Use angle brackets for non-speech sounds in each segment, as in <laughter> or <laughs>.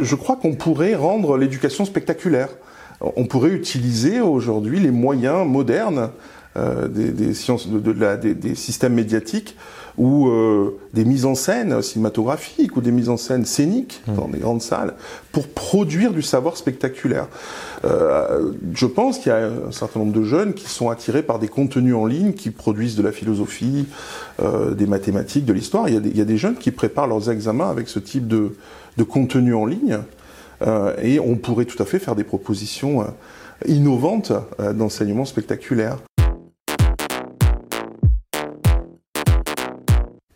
Je crois qu'on pourrait rendre l'éducation spectaculaire. On pourrait utiliser aujourd'hui les moyens modernes euh, des, sciences, de, la, des, systèmes médiatiques ou euh, des mises en scène cinématographiques ou des mises en scène scéniques mmh. dans des grandes salles pour produire du savoir spectaculaire. Euh, je pense qu'il y a un certain nombre de jeunes qui sont attirés par des contenus en ligne qui produisent de la philosophie, des mathématiques, de l'histoire. Il, il, y a des jeunes qui préparent leurs examens avec ce type de, de contenu en ligne et on pourrait tout à fait faire des propositions innovantes d'enseignement spectaculaire.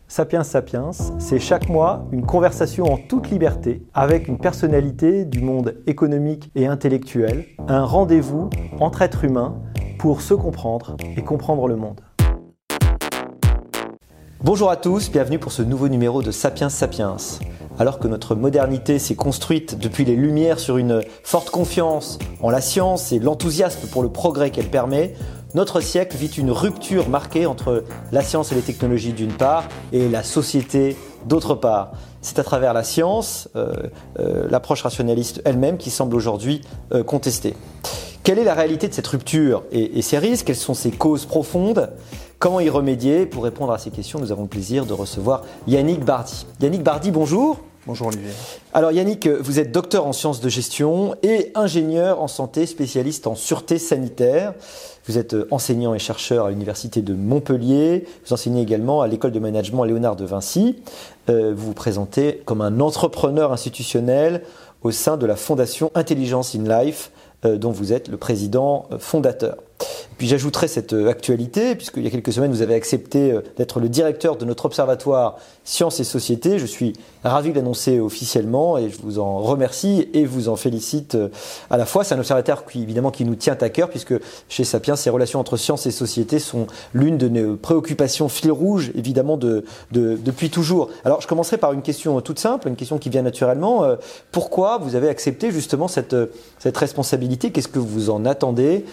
Sapiens Sapiens, c'est chaque mois une conversation en toute liberté avec une personnalité du monde économique et intellectuel, un rendez-vous entre êtres humains pour se comprendre et comprendre le monde. Bonjour à tous, bienvenue pour ce nouveau numéro de Sapiens Sapiens. Alors que notre modernité s'est construite depuis les Lumières sur une forte confiance en la science et l'enthousiasme pour le progrès qu'elle permet, notre siècle vit une rupture marquée entre la science et les technologies d'une part et la société d'autre part. C'est à travers la science, euh, euh, l'approche rationaliste elle-même, qui semble aujourd'hui euh, contestée. Quelle est la réalité de cette rupture et, et ses risques? Quelles sont ses causes profondes? Comment y remédier Pour répondre à ces questions, nous avons le plaisir de recevoir Yannick Bardi. Yannick Bardi, bonjour. Bonjour Olivier. Alors Yannick, vous êtes docteur en sciences de gestion et ingénieur en santé, spécialiste en sûreté sanitaire. Vous êtes euh, enseignant et chercheur à l'Université de Montpellier. Vous enseignez également à l'école de management Léonard de Vinci. Euh, vous vous présentez comme un entrepreneur institutionnel au sein de la Fondation Intelligence in Life, euh, dont vous êtes le président fondateur. Puis j'ajouterai cette euh, actualité, puisqu'il y a quelques semaines, vous avez accepté euh, d'être le directeur de notre observatoire Sciences et Société. Je suis ravi de l'annoncer officiellement et je vous en remercie et vous en félicite euh, à la fois. C'est un observatoire qui, évidemment, qui nous tient à cœur, puisque chez Sapiens, ces relations entre sciences et société sont l'une de nos préoccupations fil rouge, évidemment, de, depuis toujours. Alors, je commencerai par une question toute simple, une question qui vient naturellement. Pourquoi vous avez accepté justement cette, cette responsabilité? Qu'est-ce que vous en attendez?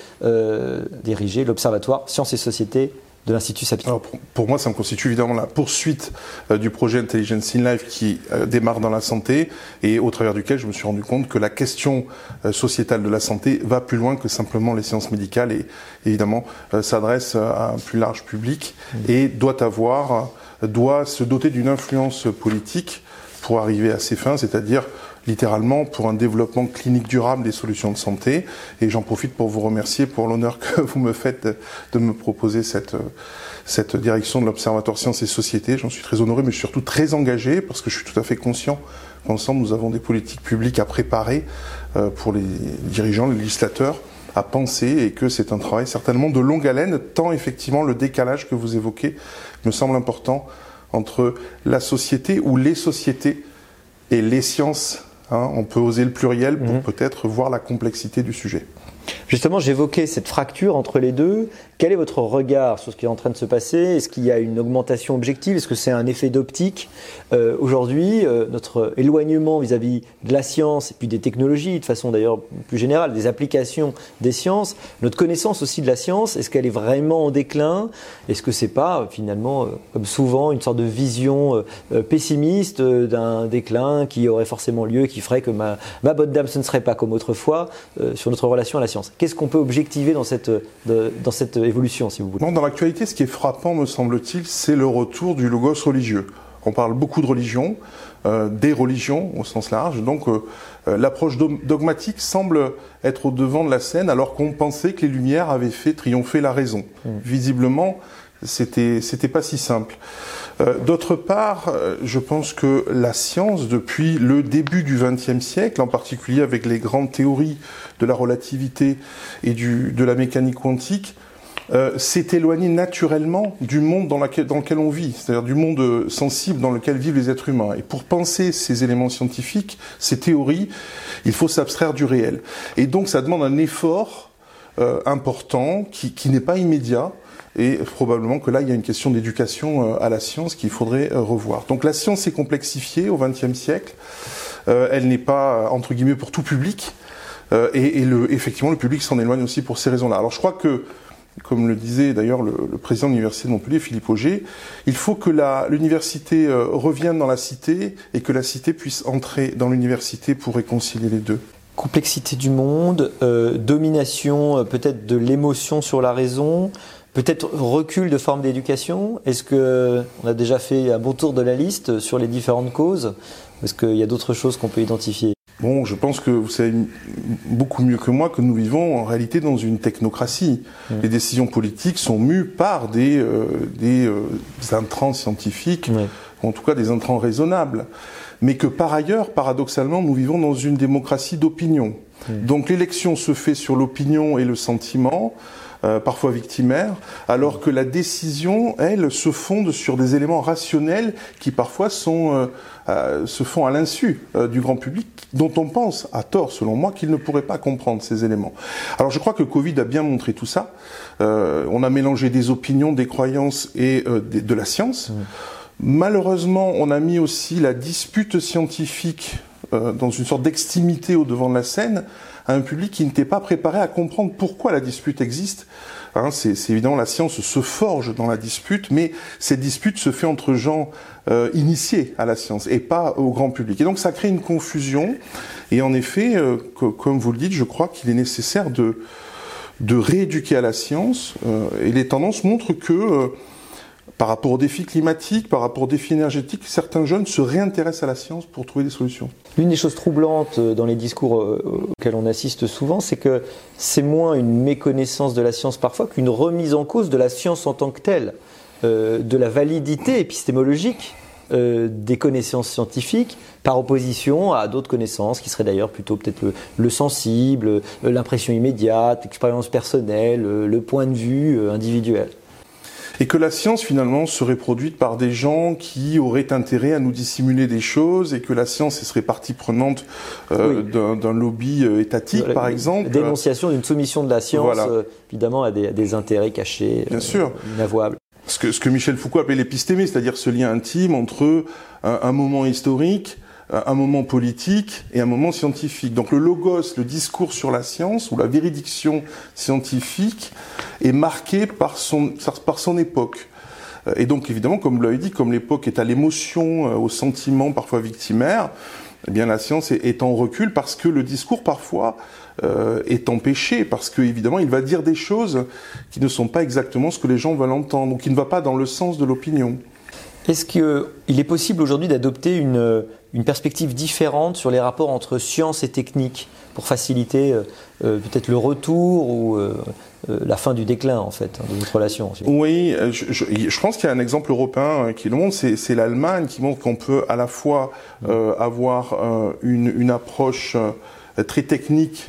Diriger l'Observatoire Sciences et Sociétés de l'Institut Sapiens. pour, moi, ça me constitue évidemment la poursuite euh, du projet Intelligence in Life qui euh, démarre dans la santé et au travers duquel je me suis rendu compte que la question euh, sociétale de la santé va plus loin que simplement les sciences médicales et évidemment s'adresse à un plus large public mmh. et doit avoir, doit se doter d'une influence politique pour arriver à ses fins, c'est-à-dire littéralement pour un développement clinique durable des solutions de santé. Et j'en profite pour vous remercier pour l'honneur que <laughs> vous me faites de, me proposer cette, cette direction de l'Observatoire Sciences et Sociétés. J'en suis très honoré, mais surtout très engagé parce que je suis tout à fait conscient qu'ensemble nous avons des politiques publiques à préparer euh, pour les dirigeants, les législateurs à penser et que c'est un travail certainement de longue haleine, tant effectivement le décalage que vous évoquez me semble important entre la société ou les sociétés et les sciences Hein, on peut oser le pluriel pour mhm. peut-être voir la complexité du sujet. Justement, j'évoquais cette fracture entre les deux. Quel est votre regard sur ce qui est en train de se passer? Est-ce qu'il y a une augmentation objective? Est-ce que c'est un effet d'optique euh, Aujourd'hui, euh, notre éloignement vis-à-vis de la science et puis des technologies, de façon d'ailleurs plus générale, des applications des sciences, notre connaissance aussi de la science, est-ce qu'elle est vraiment en déclin? Est-ce que c'est pas finalement, euh, comme souvent, une sorte de vision pessimiste d'un déclin qui aurait forcément lieu, qui ferait que ma, ma bonne dame, ce ne serait pas comme autrefois sur notre relation à la science? Qu'est-ce qu'on peut objectiver dans cette, dans cette évolution, si vous voulez? Dans l'actualité, ce qui est frappant, me semble-t-il, c'est le retour du logos religieux. On parle beaucoup de religion, euh, des religions au sens large. Donc euh, euh, l'approche dogmatique semble être au devant de la scène alors qu'on pensait que les Lumières avaient fait triompher la raison. Mmh. Visiblement, c'était c'était pas si simple. D'autre part, je pense que la science, depuis le début du XXe siècle, en particulier avec les grandes théories de la relativité et du, de la mécanique quantique, euh, s'est éloigné naturellement du monde dans, dans lequel on vit, c'est-à-dire du monde sensible dans lequel vivent les êtres humains. Et pour penser ces éléments scientifiques, ces théories, il faut s'abstraire du réel. Et donc ça demande un effort euh, important qui, qui n'est pas immédiat. Et probablement que là, il y a une question d'éducation euh, à la science qu'il faudrait euh, revoir. Donc la science s'est complexifiée au XXe siècle. elle n'est pas, entre guillemets, pour tout public. et, effectivement, le public s'en éloigne aussi pour ces raisons-là. Alors je crois que comme le disait d'ailleurs le, président de l'université de Montpellier, Philippe Auger, il faut que l'université euh, revienne dans la cité et que la cité puisse entrer dans l'université pour réconcilier les deux. Complexité du monde, euh, domination euh, peut-être de l'émotion sur la raison, peut-être recul de forme d'éducation? Est-ce que on a déjà fait un bon tour de la liste sur les différentes causes? Est-ce qu'il y a d'autres choses qu'on peut identifier? Bon, je pense que vous savez beaucoup mieux que moi que nous vivons en réalité dans une technocratie. Mmh. Les décisions politiques sont mues par des, euh, des, euh, intrants scientifiques, ou en tout cas des intrants raisonnables. Mais que par ailleurs, paradoxalement, nous vivons dans une démocratie d'opinion. Mmh. Donc l'élection se fait sur l'opinion et le sentiment. Euh, parfois victimaires, alors que la décision, elle, se fonde sur des éléments rationnels qui parfois sont, euh, euh, se font à l'insu du grand public, dont on pense, à tort selon moi, qu'il ne pourrait pas comprendre ces éléments. Alors je crois que Covid a bien montré tout ça. on a mélangé des opinions, des croyances et de, la science. Malheureusement, on a mis aussi la dispute scientifique dans une sorte d'extimité au devant de la scène, un public qui n'était pas préparé à comprendre pourquoi la dispute existe. Hein, c'est évidemment la science se forge dans la dispute, mais cette dispute se fait entre gens euh, initiés à la science et pas au grand public. Et donc ça crée une confusion. Et en effet, euh, comme vous le dites, je crois qu'il est nécessaire de de rééduquer à la science. Euh, et les tendances montrent que par rapport aux défis climatiques, par rapport aux défis énergétiques, certains jeunes se réintéressent à la science pour trouver des solutions. L'une des choses troublantes euh, dans les discours euh, auxquels on assiste souvent, c'est que c'est moins une méconnaissance de la science parfois qu'une remise en cause de la science en tant que telle, euh, de la validité épistémologique des connaissances scientifiques par opposition à d'autres connaissances qui seraient d'ailleurs plutôt peut-être le, sensible, l'impression immédiate, l'expérience personnelle, le point de vue individuel et que la science finalement serait produite par des gens qui auraient intérêt à nous dissimuler des choses et que la science serait partie prenante euh, d'un lobby euh, étatique par exemple. Dénonciation d'une soumission de la science euh, évidemment à des, intérêts cachés, Bien sûr. inavouables. Ce que, ce que Michel Foucault appelait l'épistémie, c'est-à-dire ce lien intime entre un moment historique un moment politique et un moment scientifique. Donc le logos, le discours sur la science ou la véridiction scientifique est marqué par son, par son époque. Et donc évidemment, comme vous l'avez dit, comme l'époque est à l'émotion, euh, au sentiment parfois victimaire, eh bien la science est, en recul parce que le discours parfois euh, est empêché, parce qu'évidemment il va dire des choses qui ne sont pas exactement ce que les gens veulent entendre, donc il ne va pas dans le sens de l'opinion. Est-ce qu'il est possible aujourd'hui d'adopter une, une perspective différente sur les rapports entre science et technique pour faciliter euh, euh, peut-être le retour ou euh, la fin du déclin en fait de notre relation. Oui, je, je, pense qu'il y a un exemple européen qui le montre, c'est l'Allemagne qui montre qu'on peut à la fois avoir une, une, approche très technique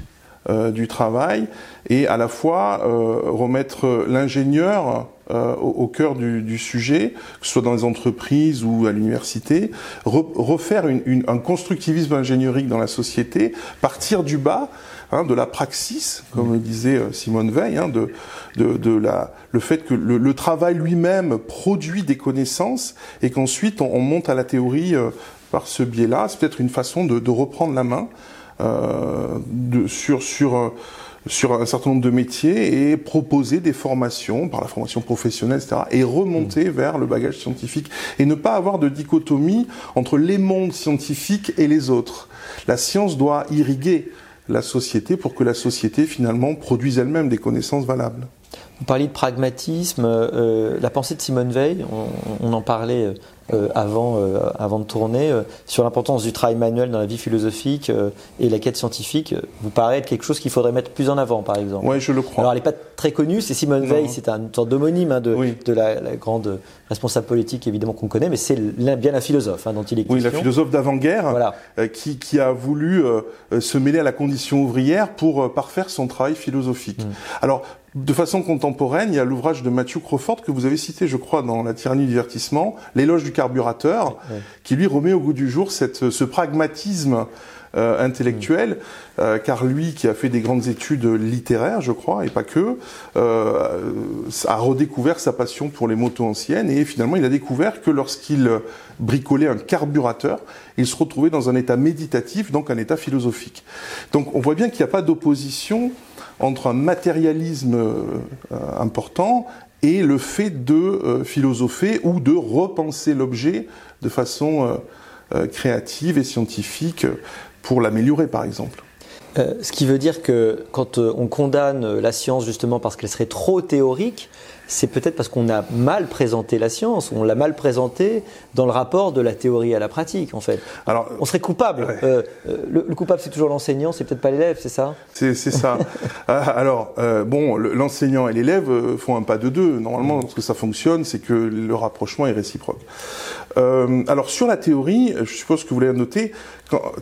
du travail et à la fois remettre l'ingénieur euh, au, cœur du, du, sujet, que ce soit dans les entreprises ou à l'université, refaire une, une, un constructivisme ingénierique dans la société, partir du bas, hein, de la praxis, comme le disait euh, Simone Veil, hein, de, de, de, la, le fait que le, le travail lui-même produit des connaissances et qu'ensuite on, on, monte à la théorie euh, par ce biais-là. C'est peut-être une façon de, de, reprendre la main euh, de, sur, sur sur un certain nombre de métiers et proposer des formations par la formation professionnelle, etc. et remonter mmh. vers le bagage scientifique et ne pas avoir de dichotomie entre les mondes scientifiques et les autres. La science doit irriguer la société pour que la société finalement produise elle-même des connaissances valables. Vous parliez de pragmatisme, euh, la pensée de Simone Veil, on, en parlait euh, euh, avant, euh, avant de tourner, euh, sur l'importance du travail manuel dans la vie philosophique et la quête scientifique, vous paraît être quelque chose qu'il faudrait mettre plus en avant, par exemple. Oui, je le crois. Alors, elle n'est pas très connue, c'est Simone Veil, c'est une sorte d'homonyme hein, de, de la, grande responsable politique, évidemment, qu'on connaît, mais c'est bien la philosophe hein, dont il est question. Oui, la philosophe d'avant-guerre, voilà. qui, qui, a voulu se mêler à la condition ouvrière pour parfaire son travail philosophique. Mm. Alors, de façon contemporaine, il y a l'ouvrage de Matthew Crawford que vous avez cité, je crois, dans La tyrannie du divertissement, L'éloge du carburateur, qui lui remet au goût du jour cette, ce pragmatisme euh, intellectuel, euh, car lui, qui a fait des grandes études littéraires, je crois, et pas que, euh, a redécouvert sa passion pour les motos anciennes, et finalement, il a découvert que lorsqu'il bricolait un carburateur, il se retrouvait dans un état méditatif, donc un état philosophique. Donc, on voit bien qu'il n'y a pas d'opposition entre un matérialisme important et le fait de philosopher ou de repenser l'objet de façon créative et scientifique pour l'améliorer, par exemple. Euh, ce qui veut dire que quand euh, on condamne la science justement parce qu'elle serait trop théorique, c'est peut-être parce qu'on a mal présenté la science, on l'a mal présentée dans le rapport de la théorie à la pratique, en fait. Alors, on serait coupable. Euh, le, coupable, c'est toujours l'enseignant, c'est peut-être pas l'élève, c'est ça? C'est ça. <laughs> Ah, alors, bon, l'enseignant et l'élève font un pas de deux. Normalement, lorsque ça fonctionne, c'est que le rapprochement est réciproque. alors, sur la théorie, je suppose que vous l'avez noté,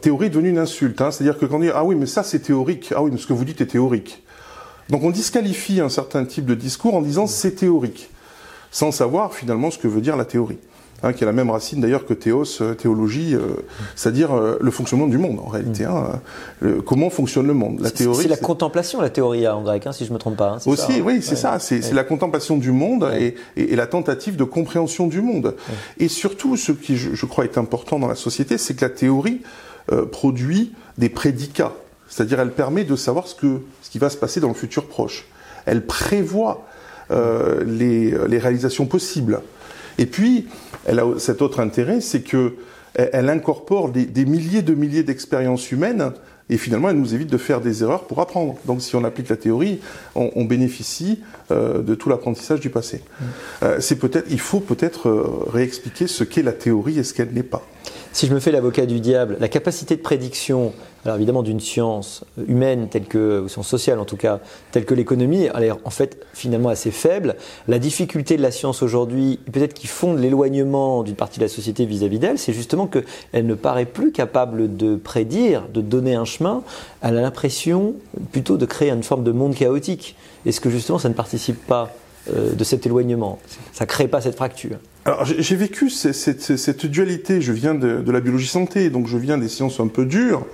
théorie est devenue une insulte. Hein. C'est-à-dire que quand on dit ah oui mais ça c'est théorique, ah oui mais ce que vous dites est théorique. Donc on disqualifie un certain type de discours en disant c'est théorique, sans savoir finalement ce que veut dire la théorie. Hein, qui a la même racine d'ailleurs que théos, euh, théologie, euh, c'est-à-dire euh, le fonctionnement du monde en réalité. Hein, comment fonctionne le monde La théorie. C'est la contemplation, la théorie en grec, hein, si je me trompe pas. Aussi, oui, c'est ça. C'est la contemplation du monde et, et, la tentative de compréhension du monde. Et surtout, ce qui, je, je, crois, est important dans la société, c'est que la théorie produit des prédicats, c'est-à-dire elle permet de savoir ce que ce qui va se passer dans le futur proche. Elle prévoit les, les réalisations possibles. Et puis, elle a cet autre intérêt, c'est que elle incorpore des, milliers de milliers d'expériences humaines et finalement elle nous évite de faire des erreurs pour apprendre. Donc si on applique la théorie, on, bénéficie euh, de tout l'apprentissage du passé. Mmh. Euh, c'est peut-être, il faut peut-être euh, réexpliquer ce qu'est la théorie et ce qu'elle n'est pas si je me fais l'avocat du diable, la capacité de prédiction, alors évidemment d'une science humaine telle que, ou science sociale en tout cas, telle que l'économie, elle est en fait finalement assez faible. La difficulté de la science aujourd'hui, peut-être qui fonde l'éloignement d'une partie de la société vis-à-vis d'elle, c'est justement qu'elle ne paraît plus capable de prédire, de donner un chemin. Elle a l'impression plutôt de créer une forme de monde chaotique. Est-ce que justement ça ne participe pas de cet éloignement Ça ne crée pas cette fracture alors j'ai vécu cette, dualité. Je viens de, la biologie santé, donc je viens des sciences un peu dures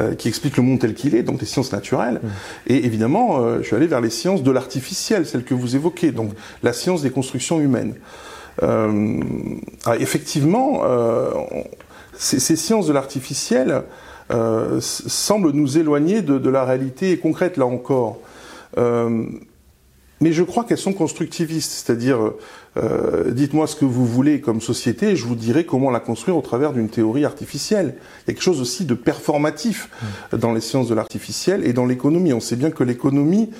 euh, qui expliquent le monde tel qu'il est, donc des sciences naturelles. Mmh. Et évidemment, euh, je suis allé vers les sciences de l'artificiel, celles que vous évoquez, donc la science des constructions humaines. Euh, effectivement, ces, sciences de l'artificiel semblent nous éloigner de, de, la réalité concrète là encore mais je crois qu'elles sont constructivistes, c'est-à-dire euh, dites-moi ce que vous voulez comme société et je vous dirai comment la construire au travers d'une théorie artificielle. Il y a quelque chose aussi de performatif mmh. dans les sciences de l'artificiel et dans l'économie. On sait bien que l'économie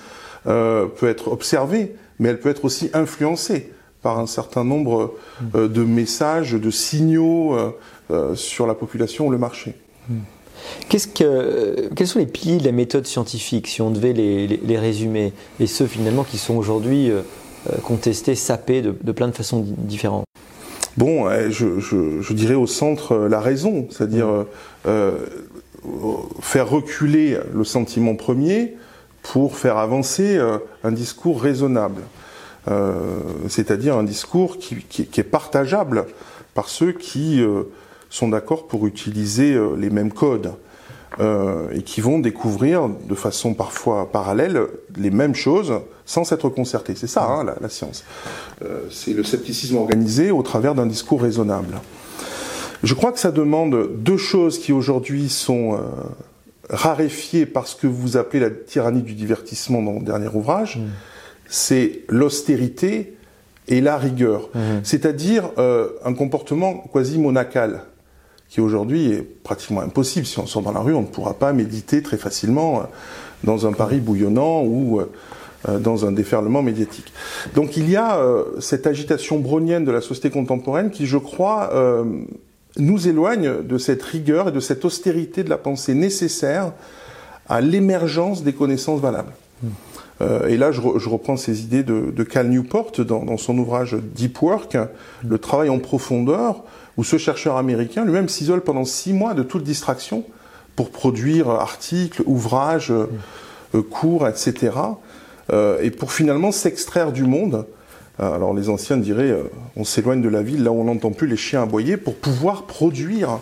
euh, peut être observée, mais elle peut être aussi influencée par un certain nombre mmh. euh, de messages, de signaux sur la population ou le marché. Que, quels sont les piliers de la méthode scientifique, si on devait les, résumer, et ceux finalement qui sont aujourd'hui euh, euh, contestés, sapés de, plein de façons différentes? Bon, je, dirais au centre euh, la raison, c'est-à-dire faire reculer le sentiment premier pour faire avancer un discours raisonnable, c'est-à-dire un discours qui, qui, est partageable par ceux qui sont d'accord pour utiliser euh, les mêmes codes euh, et qui vont découvrir de façon parfois parallèle les mêmes choses sans s'être concertés. C'est ça hein, la, science. Euh, c'est le scepticisme organisé au travers d'un discours raisonnable. Je crois que ça demande deux choses qui aujourd'hui sont raréfiées par ce que vous appelez la tyrannie du divertissement dans mon dernier ouvrage. Mmh. C'est l'austérité et la rigueur, mmh. c'est-à-dire un comportement quasi monacal qui aujourd'hui est pratiquement impossible. Si on sort dans la rue, on ne pourra pas méditer très facilement euh, dans un Paris bouillonnant ou euh, euh, dans un déferlement médiatique. Donc il y a cette agitation brownienne de la société contemporaine qui, je crois, nous éloigne de cette rigueur et de cette austérité de la pensée nécessaire à l'émergence des connaissances valables. Hmm. et là, je, reprends ces idées de, Cal Newport dans, son ouvrage Deep Work, le travail en profondeur, où ce chercheur américain lui-même s'isole pendant six mois de toute distraction pour produire articles, ouvrages, euh, euh, cours, etc. Euh, et pour finalement s'extraire du monde. Alors les anciens diraient, on s'éloigne de la ville là où on n'entend plus les chiens aboyer pour pouvoir produire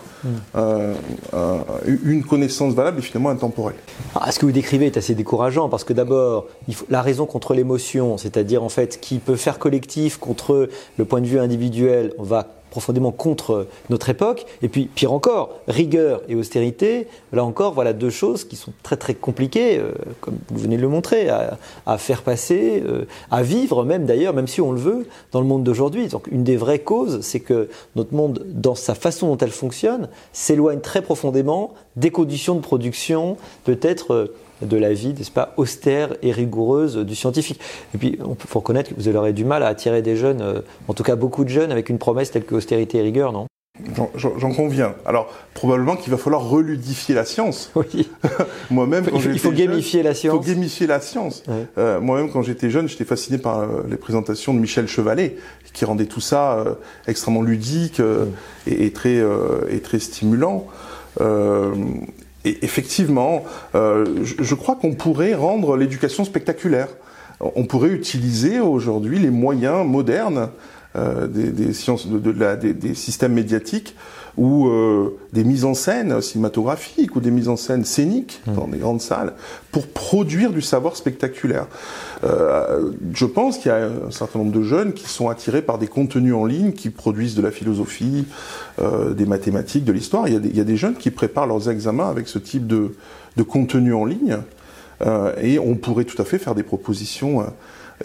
une connaissance valable et finalement intemporelle. Ah, ce que vous décrivez est assez décourageant parce que d'abord, la raison contre l'émotion, c'est-à-dire en fait qui peut faire collectif contre le point de vue individuel, on va profondément contre notre époque. Et puis, pire encore, rigueur et austérité, là encore, voilà deux choses qui sont très très compliquées, euh, comme vous venez de le montrer, à, faire passer, euh, à vivre même d'ailleurs, même si on le veut, dans le monde d'aujourd'hui. Donc une des vraies causes, c'est que notre monde, dans sa façon dont elle fonctionne, s'éloigne très profondément des conditions de production, peut-être euh, de la vie, n'est-ce pas, austère et rigoureuse du scientifique. Et puis, il faut reconnaître que vous aurez du mal à attirer des jeunes, euh, en tout cas beaucoup de jeunes, avec une promesse telle que austérité et rigueur, non? J'en conviens. Alors, probablement qu'il va falloir reludifier la science. Oui. <laughs> Moi-même, il faut, gamifier la science. Il faut gamifier la science. Euh, moi-même, quand j'étais jeune, j'étais fasciné par euh, les présentations de Michel Chevalet, qui rendait tout ça extrêmement ludique et, très, et très stimulant. Et effectivement, euh, je, crois qu'on pourrait rendre l'éducation spectaculaire. On pourrait utiliser aujourd'hui les moyens modernes euh, des, sciences, de, la, des, systèmes médiatiques ou euh, des mises en scène cinématographiques ou des mises en scène scéniques mmh. dans des grandes salles pour produire du savoir spectaculaire. Euh, je pense qu'il y a un certain nombre de jeunes qui sont attirés par des contenus en ligne qui produisent de la philosophie, euh, des mathématiques, de l'histoire. Il, il, y a des jeunes qui préparent leurs examens avec ce type de, de contenu en ligne. Euh, et on pourrait tout à fait faire des propositions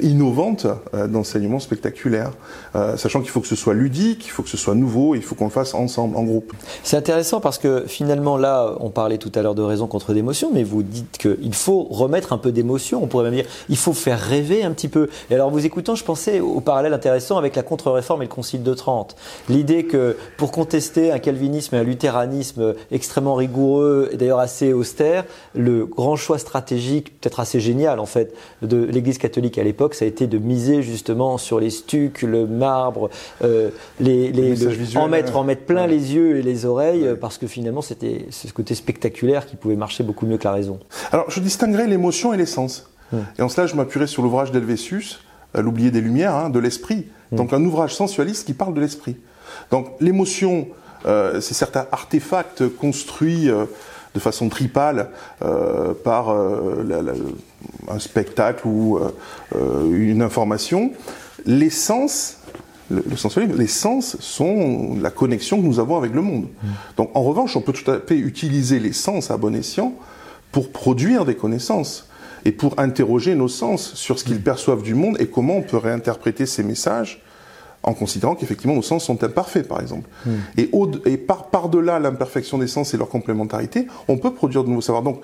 innovante euh, d'enseignement spectaculaire, euh, sachant qu'il faut que ce soit ludique, il faut que ce soit nouveau, il faut qu'on le fasse ensemble, en groupe. C'est intéressant parce que finalement là, on parlait tout à l'heure de raison contre d'émotion, mais vous dites qu'il faut remettre un peu d'émotion, on pourrait même dire il faut faire rêver un petit peu. Et alors vous écoutant, je pensais au parallèle intéressant avec la contre-réforme et le Concile de Trente. L'idée que pour contester un calvinisme et un luthéranisme extrêmement rigoureux et d'ailleurs assez austère, le grand choix stratégique, peut-être assez génial en fait, de l'Église catholique à l'époque, ça a été de miser justement sur les stucs, le marbre, euh, les, en mettre, en mettre plein les yeux et les oreilles, parce que finalement c'était ce côté spectaculaire qui pouvait marcher beaucoup mieux que la raison. Alors je distinguerais l'émotion et l'essence. Et en cela, je m'appuierai sur l'ouvrage d'Helvétius, euh, L'oublié des Lumières, hein, de l'esprit. Donc un ouvrage sensualiste qui parle de l'esprit. Donc l'émotion, euh, c'est certains artefacts construits de façon tripale euh, par euh, un spectacle ou euh, une information. Les sens, le, les sens sont la connexion que nous avons avec le monde. Mm. Donc en revanche, on peut tout à fait utiliser les sens à bon escient pour produire des connaissances et pour interroger nos sens sur ce qu'ils perçoivent du monde et comment on peut réinterpréter ces messages en considérant qu'effectivement nos sens sont imparfaits, par exemple. Hmm. Et, et par, delà l'imperfection des sens et leur complémentarité, on peut produire de nouveaux savoirs. Donc,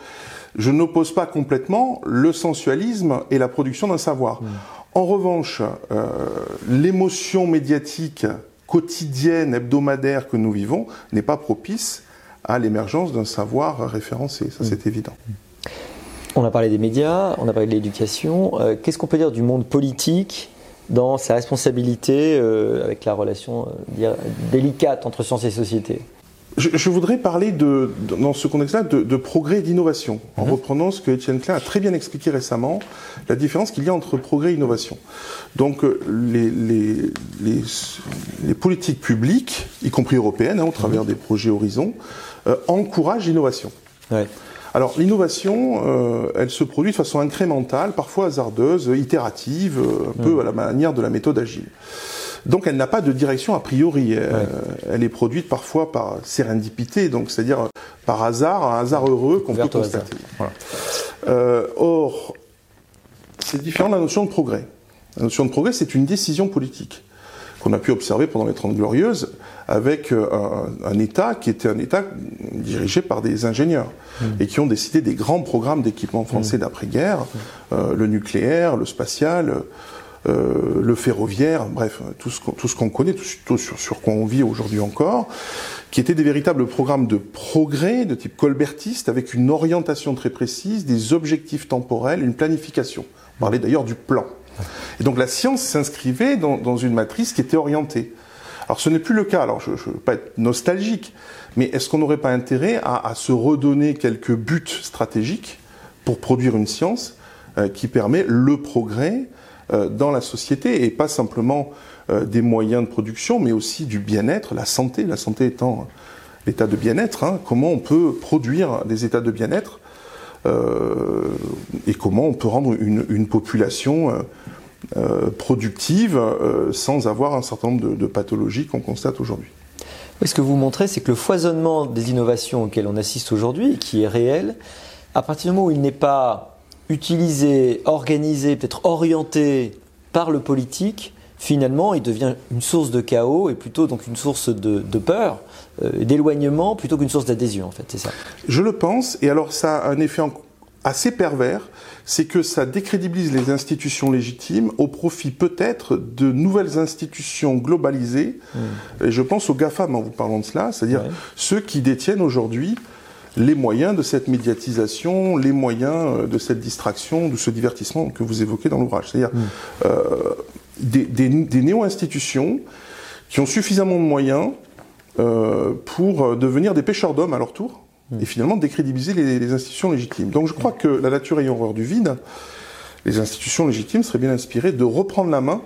je n'oppose pas complètement le sensualisme et la production d'un savoir. Hmm. En revanche, euh, l'émotion médiatique quotidienne, hebdomadaire que nous vivons n'est pas propice à l'émergence d'un savoir référencé. Ça, hmm. c'est évident. On a parlé des médias, on a parlé de l'éducation. Euh, qu'est-ce qu'on peut dire du monde politique dans sa responsabilité euh, avec la relation euh, délicate entre science et société je, voudrais parler de, dans ce contexte-là de, progrès et d'innovation, en mhm. reprenant ce que Étienne Klein a très bien expliqué récemment, la différence qu'il y a entre progrès et innovation. Donc euh, les, les, les, politiques publiques, y compris européennes, hein, au travers mhm. des projets Horizon, encouragent l'innovation. Ouais. Alors l'innovation, euh, elle se produit de façon incrémentale, parfois hasardeuse, itérative, euh, un peu à la manière de la méthode agile. Donc elle n'a pas de direction a priori. Euh, elle est produite parfois par sérendipité, donc c'est-à-dire par hasard, un hasard heureux qu'on peut constater. or, c'est différent de la notion de progrès. La notion de progrès, c'est une décision politique qu'on a pu observer pendant les Trente Glorieuses avec euh, un, État qui était un État dirigé par des ingénieurs mmh. et qui ont décidé des grands programmes d'équipement français mmh. d'après-guerre, euh, le nucléaire, le spatial, euh, le ferroviaire, bref, tout ce qu'on connaît, tout, sur, sur quoi on vit aujourd'hui encore, qui étaient des véritables programmes de progrès de type colbertiste avec une orientation très précise, des objectifs temporels, une planification. On parlait d'ailleurs du plan. Et donc la science s'inscrivait dans, une matrice qui était orientée. Alors ce n'est plus le cas, alors je ne veux pas être nostalgique, mais est-ce qu'on n'aurait pas intérêt à, se redonner quelques buts stratégiques pour produire une science euh, qui permet le progrès euh, dans la société et pas simplement euh, des moyens de production, mais aussi du bien-être, la santé, la santé étant l'état de bien-être, hein. comment on peut produire des états de bien-être et comment on peut rendre une, une population productive sans avoir un certain nombre de, pathologies qu'on constate aujourd'hui. Ce que vous montrez, c'est que le foisonnement des innovations auxquelles on assiste aujourd'hui, qui est réel, à partir du moment où il n'est pas utilisé, organisé, peut-être orienté par le politique, finalement, il devient une source de chaos et plutôt donc une source de, peur, euh, d'éloignement, plutôt qu'une source d'adhésion, en fait, c'est ça. Je le pense, et alors ça a un effet assez pervers, c'est que ça décrédibilise les institutions légitimes au profit peut-être de nouvelles institutions globalisées. Hmm. Et je pense aux GAFAM en vous parlant de cela, c'est-à-dire ceux qui détiennent aujourd'hui les moyens de cette médiatisation, les moyens euh, de cette distraction, de ce divertissement que vous évoquez dans l'ouvrage. C'est-à-dire hmm. euh, des, néo-institutions qui ont suffisamment de moyens euh, pour devenir des pêcheurs d'hommes à leur tour. Et finalement décrédibiliser les, institutions légitimes. Donc je crois que la nature ayant horreur du vide, les institutions légitimes seraient bien inspirées de reprendre la main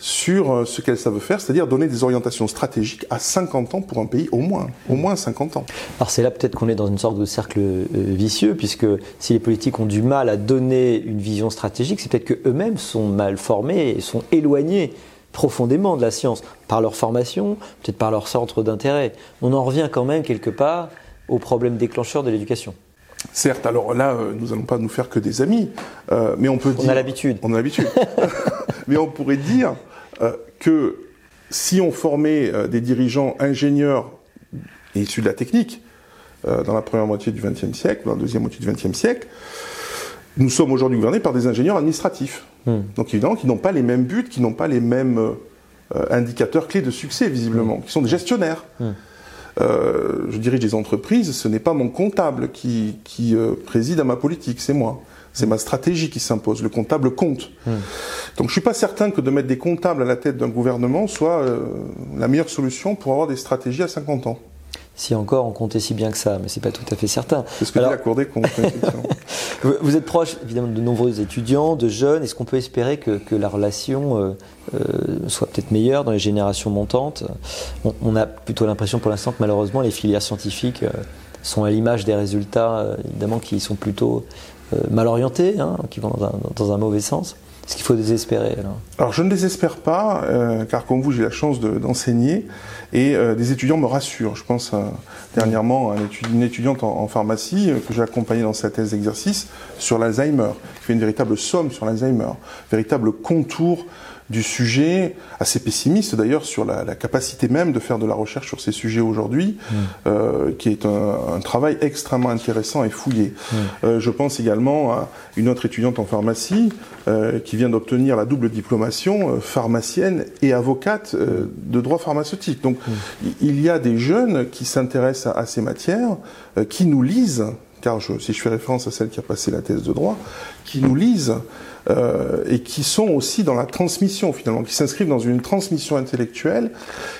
sur euh, ce qu'elles savent faire, c'est-à-dire donner des orientations stratégiques à 50 ans pour un pays, au moins, au moins 50 ans. Alors c'est là peut-être qu'on est dans une sorte de cercle euh, vicieux, puisque si les politiques ont du mal à donner une vision stratégique, c'est peut-être qu'eux-mêmes sont mal formés et sont éloignés profondément de la science, par leur formation, peut-être par leur centre d'intérêt. On en revient quand même quelque part au problème déclencheur de l'éducation. Certes, alors là, euh, nous n'allons pas nous faire que des amis, mais on peut dire... On a l'habitude. On a l'habitude. <laughs> <laughs> mais on pourrait dire euh, que si on formait euh, des dirigeants ingénieurs issus de la technique euh, dans la première moitié du XXe siècle, dans la deuxième moitié du XXe siècle, nous sommes aujourd'hui gouvernés par des ingénieurs administratifs. Hmm. Donc évidemment, qui n'ont pas les mêmes buts, qui n'ont pas les mêmes indicateurs clés de succès, visiblement, hmm. qui sont des gestionnaires. Hmm. je dirige des entreprises, ce n'est pas mon comptable qui, qui préside à ma politique, c'est moi. C'est ma stratégie qui s'impose. Le comptable compte. Hmm. Donc je ne suis pas certain que de mettre des comptables à la tête d'un gouvernement soit euh, la meilleure solution pour avoir des stratégies à 50 ans. Si encore on comptait si bien que ça, mais c'est pas tout à fait certain. C'est ce que dit la Cour des comptes. <laughs> vous êtes proche évidemment de nombreux étudiants, de jeunes. Est-ce qu'on peut espérer que, la relation euh, euh, soit peut-être meilleure dans les générations montantes? On, a plutôt l'impression pour l'instant que malheureusement les filières scientifiques sont à l'image des résultats évidemment qui sont plutôt euh, mal orientés, hein, qui vont dans un, mauvais sens Est-ce qu'il faut désespérer alors, je ne désespère pas, euh, car comme vous, j'ai la chance d'enseigner et euh, des étudiants me rassurent. Je pense dernièrement à une étudiante en, pharmacie que j'ai accompagnée dans sa thèse d'exercice sur l'Alzheimer, qui fait une véritable somme sur l'Alzheimer, véritable contour du sujet, assez pessimiste d'ailleurs sur la, la, capacité même de faire de la recherche sur ces sujets aujourd'hui, mm. euh, qui est un, un, travail extrêmement intéressant et fouillé. Mm. Euh, je pense également à une autre étudiante en pharmacie euh, qui vient d'obtenir la double diplomation, pharmacienne et avocate de droit pharmaceutique. Donc mm. il y a des jeunes qui s'intéressent à, à, ces matières, qui nous lisent, car je, si je fais référence à celle qui a passé la thèse de droit, qui nous lisent euh, et qui sont aussi dans la transmission finalement, qui s'inscrivent dans une transmission intellectuelle.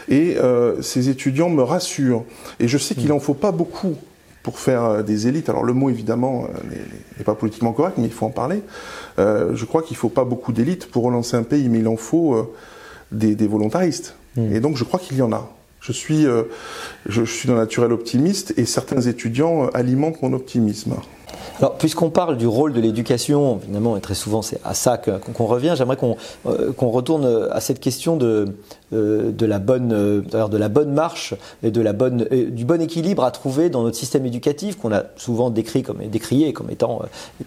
Et euh, ces étudiants me rassurent. Et je sais qu'il n'en faut pas beaucoup pour faire euh, des élites. Alors le mot évidemment n'est pas politiquement correct, mais il faut en parler. je crois qu'il ne faut pas beaucoup d'élites pour relancer un pays, mais il en faut des, volontaristes. Hmm. Et donc je crois qu'il y en a. Je suis, je, je suis d'un naturel optimiste et certains étudiants alimentent mon optimisme. Alors, puisqu'on parle du rôle de l'éducation, évidemment, et très souvent c'est à ça qu'on revient, j'aimerais qu'on euh, retourne à cette question de, euh, de, la, bonne, euh, marche et de la bonne, du bon équilibre à trouver dans notre système éducatif, qu'on a souvent décrit comme, décrié comme étant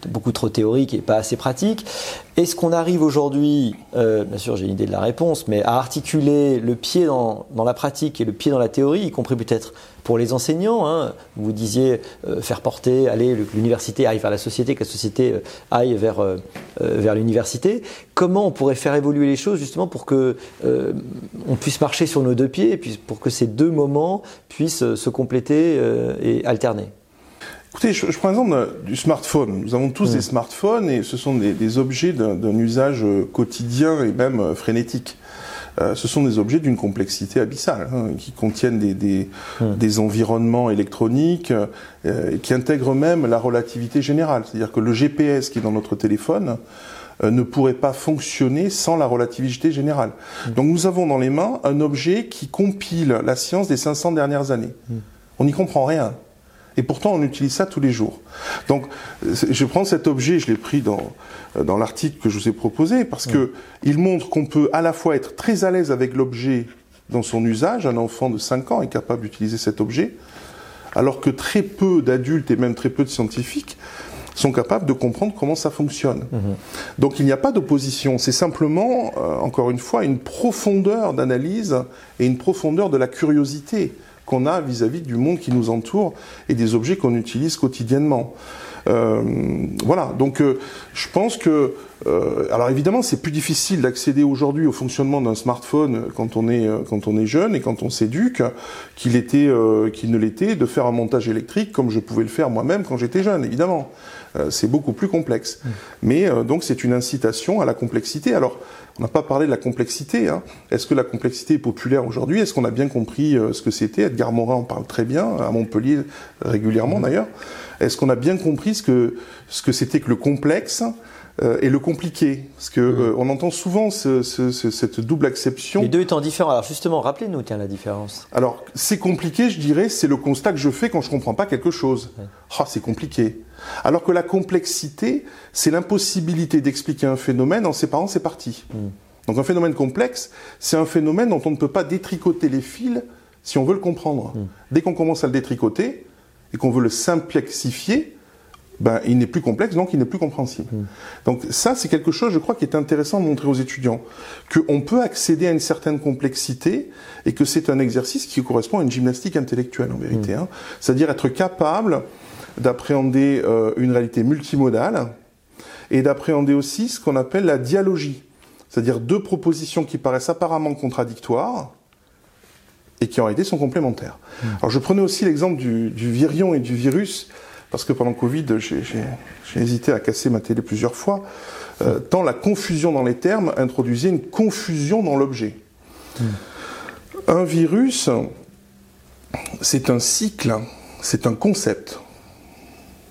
beaucoup trop théorique et pas assez pratique. Est-ce qu'on arrive aujourd'hui, bien sûr j'ai une idée de la réponse, mais à articuler le pied dans la pratique et le pied dans la théorie, y compris peut-être pour les enseignants. Hein. Vous disiez euh, faire porter, aller, l'université aille vers la société, que la société euh, aille vers, euh, vers l'université. Comment on pourrait faire évoluer les choses justement pour que on puisse marcher sur nos deux pieds et puis pour que ces deux moments puissent se compléter et alterner? Écoutez, je, prends l'exemple du smartphone. Nous avons tous mmh. des smartphones et ce sont des, des objets d'un usage quotidien et même frénétique. Euh, ce sont des objets d'une complexité abyssale, hein, qui contiennent des, hmm. des, environnements électroniques, euh, qui intègrent même la relativité générale. C'est-à-dire que le GPS qui est dans notre téléphone euh, ne pourrait pas fonctionner sans la relativité générale. Hmm. Donc nous avons dans les mains un objet qui compile la science des 500 dernières années. Hmm. On n'y comprend rien. Et pourtant, on utilise ça tous les jours. Donc, je prends cet objet, je l'ai pris dans, dans l'article que je vous ai proposé, parce que il montre qu'on peut à la fois être très à l'aise avec l'objet dans son usage. Un enfant de 5 ans est capable d'utiliser cet objet, alors que très peu d'adultes et même très peu de scientifiques sont capables de comprendre comment ça fonctionne. Mhm. Donc il n'y a pas d'opposition, c'est simplement, euh, encore une fois, une profondeur d'analyse et une profondeur de la curiosité qu'on a vis-à-vis du monde qui nous entoure et des objets qu'on utilise quotidiennement. Euh, voilà, donc euh, je pense que, euh, alors évidemment, c'est plus difficile d'accéder aujourd'hui au fonctionnement d'un smartphone quand on est quand on est jeune et quand on s'éduque qu'il était qu'il ne l'était de faire un montage électrique comme je pouvais le faire moi-même quand j'étais jeune, évidemment. C'est beaucoup plus complexe. Mmh. Mais donc c'est une incitation à la complexité. Alors on n'a pas parlé de la complexité. Hein. Est-ce que la complexité est populaire aujourd'hui? Est-ce qu'on a bien compris ce que c'était? Edgar Morin en parle très bien, à Montpellier régulièrement mmh. d'ailleurs. Est-ce qu'on a bien compris ce que ce que c'était que le complexe euh, et le compliqué Parce que mmh. euh, on entend souvent cette double acception. Les deux étant différents. Alors justement, rappelez-nous tiens la différence. Alors c'est compliqué, je dirais, c'est le constat que je fais quand je comprends pas quelque chose. Ah, c'est compliqué. Alors que la complexité, c'est l'impossibilité d'expliquer un phénomène en séparant ses parties. Mmh. Donc un phénomène complexe, c'est un phénomène dont on ne peut pas détricoter les fils si on veut le comprendre. Mmh. Dès qu'on commence à le détricoter, et qu'on veut le simplexifier, ben, il n'est plus complexe, donc il n'est plus compréhensible. Hmm. Donc ça, c'est quelque chose, je crois, qui est intéressant de montrer aux étudiants, qu'on peut accéder à une certaine complexité et que c'est un exercice qui correspond à une gymnastique intellectuelle, en vérité. Hmm. Hein. C'est-à-dire être capable d'appréhender euh, une réalité multimodale et d'appréhender aussi ce qu'on appelle la dialogie, c'est-à-dire deux propositions qui paraissent apparemment contradictoires, et qui en réalité sont complémentaires. Hmm. Alors je prenais aussi l'exemple du, du, virion et du virus, parce que pendant le Covid, j'ai hésité à casser ma télé plusieurs fois, euh, tant la confusion dans les termes introduisait une confusion dans l'objet. Hmm. Un virus, c'est un cycle, c'est un concept.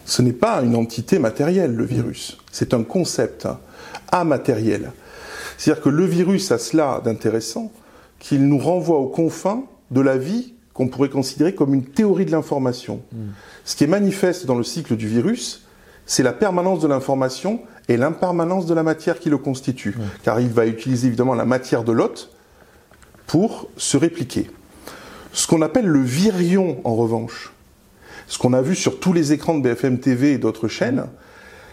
Ce n'est pas une entité matérielle, le virus. C'est un concept amatériel. C'est-à-dire que le virus a cela d'intéressant qu'il nous renvoie aux confins de la vie qu'on pourrait considérer comme une théorie de l'information. Hmm. Ce qui est manifeste dans le cycle du virus, c'est la permanence de l'information et l'impermanence de la matière qui le constitue. Hmm. Car il va utiliser évidemment la matière de l'hôte pour se répliquer. Ce qu'on appelle le virion, en revanche, ce qu'on a vu sur tous les écrans de BFM TV et d'autres chaînes,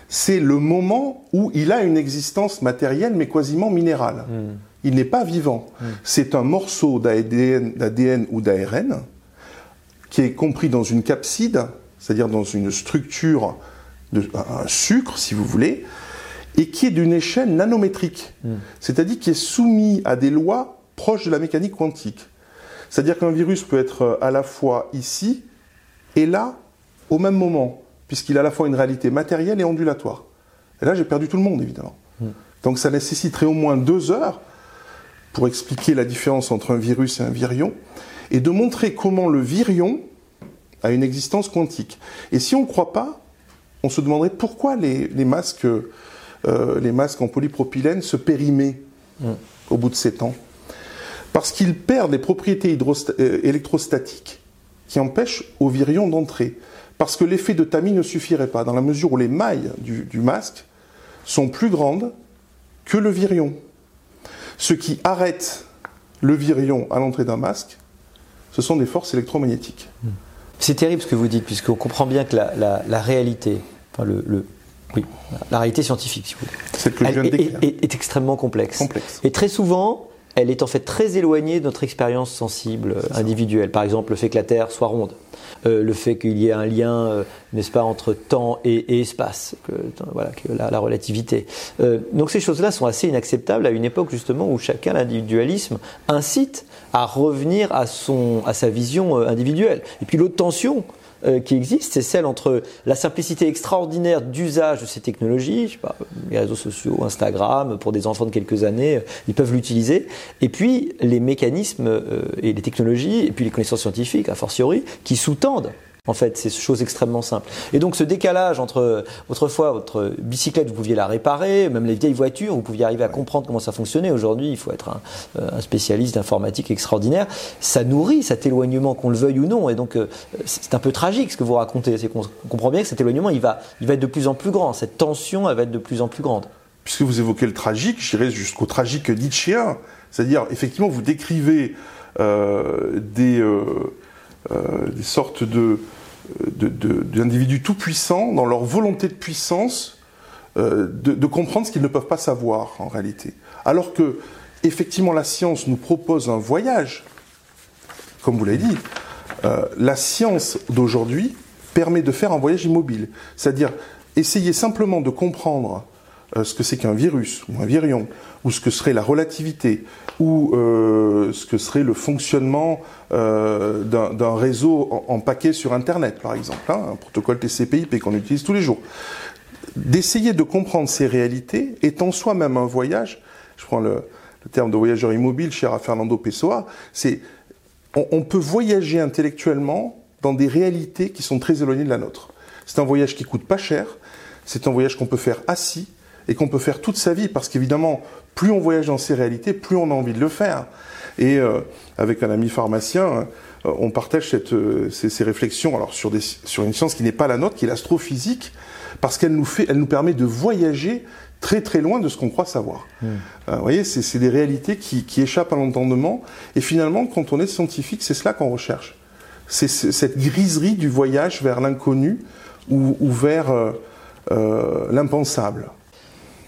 c'est le moment où il a une existence matérielle mais quasiment minérale. Hmm il n'est pas vivant. C'est un morceau d'ADN ou d'ARN qui est compris dans une capside, c'est-à-dire dans une structure, de, un sucre si vous voulez, et qui est d'une échelle nanométrique, c'est-à-dire qui est soumis à des lois proches de la mécanique quantique. C'est-à-dire qu'un virus peut être à la fois ici et là au même moment, puisqu'il a à la fois une réalité matérielle et ondulatoire. Et là, j'ai perdu tout le monde, évidemment. Donc ça nécessiterait au moins deux heures pour expliquer la différence entre un virus et un virion, et de montrer comment le virion a une existence quantique. Et si on ne croit pas, on se demanderait pourquoi les, masques, euh, les masques en polypropylène se périmaient mm. au bout de 7 ans. Parce qu'ils perdent des propriétés euh, électrostatiques qui empêchent au virion d'entrer. Parce que l'effet de tamis ne suffirait pas, dans la mesure où les mailles du masque sont plus grandes que le virion. Ce qui arrête le virion à l'entrée d'un masque, ce sont des forces électromagnétiques. C'est terrible ce que vous dites, puisqu'on comprend bien que la, réalité, enfin le, oui, la réalité scientifique, si vous voulez, est, est, extrêmement complexe. complexe. Et très souvent, elle est en fait très éloignée de notre expérience sensible individuelle. Par exemple, le fait que la Terre soit ronde. Euh, le fait qu'il y ait un lien, euh, n'est-ce pas, entre temps et, espace, que, voilà, que la, relativité. Euh, donc ces choses-là sont assez inacceptables à une époque justement où chacun, l'individualisme, incite à revenir à, son, à sa vision individuelle. Et puis l'autre tension, euh, qui existe, c'est celle entre la simplicité extraordinaire d'usage de ces technologies, je sais pas, les réseaux sociaux, Instagram, pour des enfants de quelques années, ils peuvent l'utiliser, et puis les mécanismes euh, et les technologies, et puis les connaissances scientifiques, a fortiori, qui sous-tendent En fait, c'est chose extrêmement simple. Et donc, ce décalage entre autrefois votre bicyclette, vous pouviez la réparer, même les vieilles voitures, vous pouviez arriver à comprendre comment ça fonctionnait. Aujourd'hui, il faut être un, un spécialiste d'informatique extraordinaire. Ça nourrit cet éloignement, qu'on le veuille ou non. Et donc, c'est un peu tragique ce que vous racontez. C'est qu'on comprend bien que cet éloignement, il va, il va être de plus en plus grand. Cette tension, elle va être de plus en plus grande puisque vous évoquez le tragique, j'irai jusqu'au tragique nietzschéen. C'est-à-dire, effectivement, vous décrivez euh, des, euh, euh, des, sortes de, d'individus tout puissants dans leur volonté de puissance de, de, comprendre ce qu'ils ne peuvent pas savoir en réalité. Alors que, effectivement, la science nous propose un voyage, comme vous l'avez dit, la science d'aujourd'hui permet de faire un voyage immobile. C'est-à-dire, essayer simplement de comprendre euh, ce que c'est qu'un virus ou un virion, ou ce que serait la relativité, ou euh, ce que serait le fonctionnement euh, d'un réseau en, paquet sur Internet, par exemple, hein, un protocole TCP/IP qu'on utilise tous les jours. D'essayer de comprendre ces réalités est en soi-même un voyage. Je prends le, terme de voyageur immobile cher à Fernando Pessoa. C'est on, on peut voyager intellectuellement dans des réalités qui sont très éloignées de la nôtre. C'est un voyage qui coûte pas cher. C'est un voyage qu'on peut faire assis et qu'on peut faire toute sa vie, parce qu'évidemment, plus on voyage dans ces réalités, plus on a envie de le faire. Et euh, avec un ami pharmacien, euh, on partage cette, euh, ces, ces, réflexions alors sur, des, sur une science qui n'est pas la nôtre, qui est l'astrophysique, parce qu'elle nous fait, elle nous permet de voyager très très loin de ce qu'on croit savoir. Hmm. vous voyez, c'est des réalités qui, qui échappent à l'entendement. Et finalement, quand on est scientifique, c'est cela qu'on recherche. C'est cette griserie du voyage vers l'inconnu ou, ou, vers l'impensable.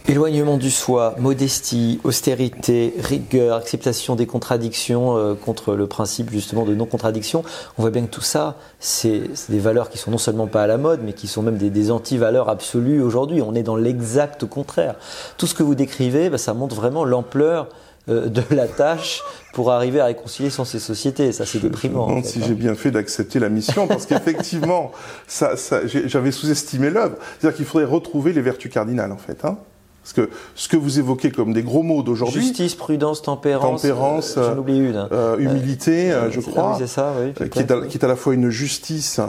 Éloignement du soi, modestie, austérité, rigueur, acceptation des contradictions euh, contre le principe justement de non-contradiction. On voit bien que tout ça, c'est des valeurs qui sont non seulement pas à la mode, mais qui sont même des, anti-valeurs absolues aujourd'hui. On est dans l'exact contraire. Tout ce que vous décrivez, bah, ça montre vraiment l'ampleur euh, de la tâche pour arriver à réconcilier sans ces sociétés. Ça, c'est déprimant. Je me demande si j'ai hein. bien fait d'accepter la mission, parce qu'effectivement, <laughs> ça, ça, j'avais sous-estimé l'œuvre. C'est-à-dire qu'il faudrait retrouver les vertus cardinales, en fait. Hein parce que ce que vous évoquez comme des gros mots d'aujourd'hui. Justice, prudence, tempérance. Tempérance. Euh, j'en oublie une. Euh, humilité, euh, je crois. c'est ça, oui. Qui est, à, qui, est à, la fois une justice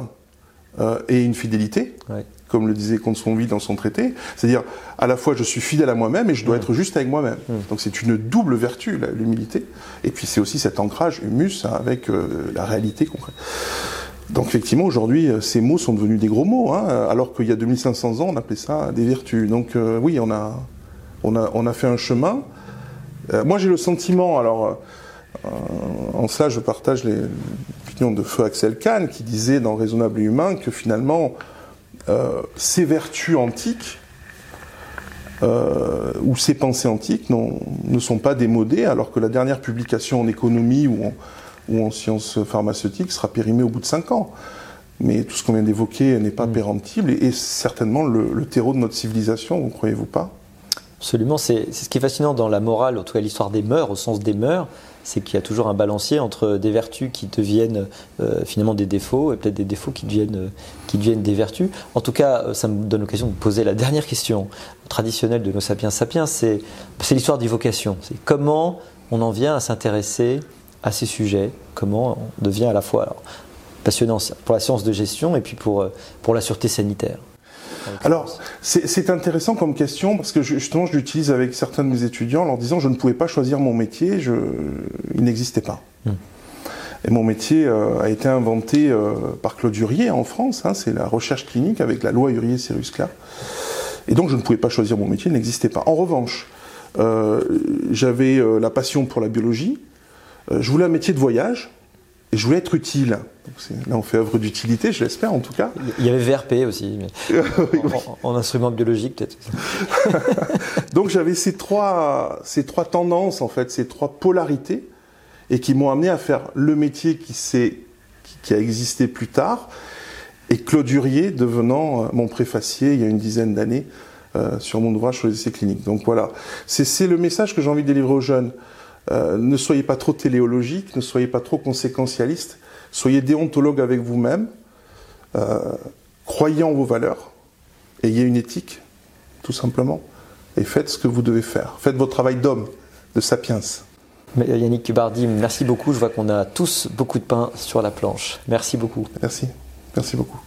et une fidélité. Comme le disait Comte Sponville dans son traité. C'est-à-dire, à la fois, je suis fidèle à moi-même et je dois être juste avec moi-même. Donc, c'est une double vertu, l'humilité. Et puis, c'est aussi cet ancrage, humus, hein, avec la réalité concrète. Donc effectivement, aujourd'hui, euh, ces mots sont devenus des gros mots, hein, alors qu'il y a 2500 ans, on appelait ça des vertus. Donc euh, oui, on a, on, a, on fait un chemin. Euh, moi, j'ai le sentiment, alors en cela, je partage les opinions de Feu Axel Kahn, qui disait dans Raisonnable et Humain que finalement, ces vertus antiques, ou ces pensées antiques ne sont pas démodées, alors que la dernière publication en économie ou en ou en sciences pharmaceutiques sera périmé au bout de 5 ans. Mais tout ce qu'on vient d'évoquer n'est pas mm. péremptible et est certainement le, terreau de notre civilisation, vous ne croyez-vous pas? Absolument, c'est ce qui est fascinant dans la morale, en tout cas l'histoire des mœurs, au sens des mœurs, c'est qu'il y a toujours un balancier entre des vertus qui deviennent euh, finalement des défauts et peut-être des défauts qui deviennent, euh, qui deviennent des vertus. En tout cas, euh, ça me donne l'occasion de poser la dernière question traditionnelle de nos sapiens sapiens, c'est l'histoire d'évocation. C'est comment on en vient à s'intéresser à ces sujets, comment on devient à la fois passionnant pour la science de gestion et puis pour, euh, pour la sûreté sanitaire. Alors, c'est intéressant comme question parce que justement, je l'utilise avec certains de mes étudiants en leur disant je ne pouvais pas choisir mon métier, je, il n'existait pas. Hmm. Et mon métier euh, a été inventé euh, par Claude Hurier en France, hein, c'est la recherche clinique avec la loi Hurier-Cyrus Clair. Et donc, je ne pouvais pas choisir mon métier, il n'existait pas. En revanche, j'avais la passion pour la biologie, je voulais un métier de voyage et je voulais être utile. Là, on fait œuvre d'utilité, je l'espère en tout cas. Il y avait VRP aussi, mais <laughs> En, instrument biologique peut-être. <laughs> Donc j'avais ces trois, ces trois tendances, en fait, ces trois polarités, et qui m'ont amené à faire le métier qui, qui a existé plus tard, et Claude Hurier devenant euh, mon préfacier il y a une dizaine d'années euh, sur mon ouvrage sur les essais cliniques. Donc voilà, c'est le message que j'ai envie de délivrer aux jeunes. Euh, ne soyez pas trop téléologique, ne soyez pas trop conséquentialiste, soyez déontologue avec vous-même, euh, croyez en vos valeurs, ayez une éthique, tout simplement, et faites ce que vous devez faire. Faites votre travail d'homme, de sapiens. Yannick Bardi, merci beaucoup. Je vois qu'on a tous beaucoup de pain sur la planche. Merci beaucoup. Merci. Merci beaucoup.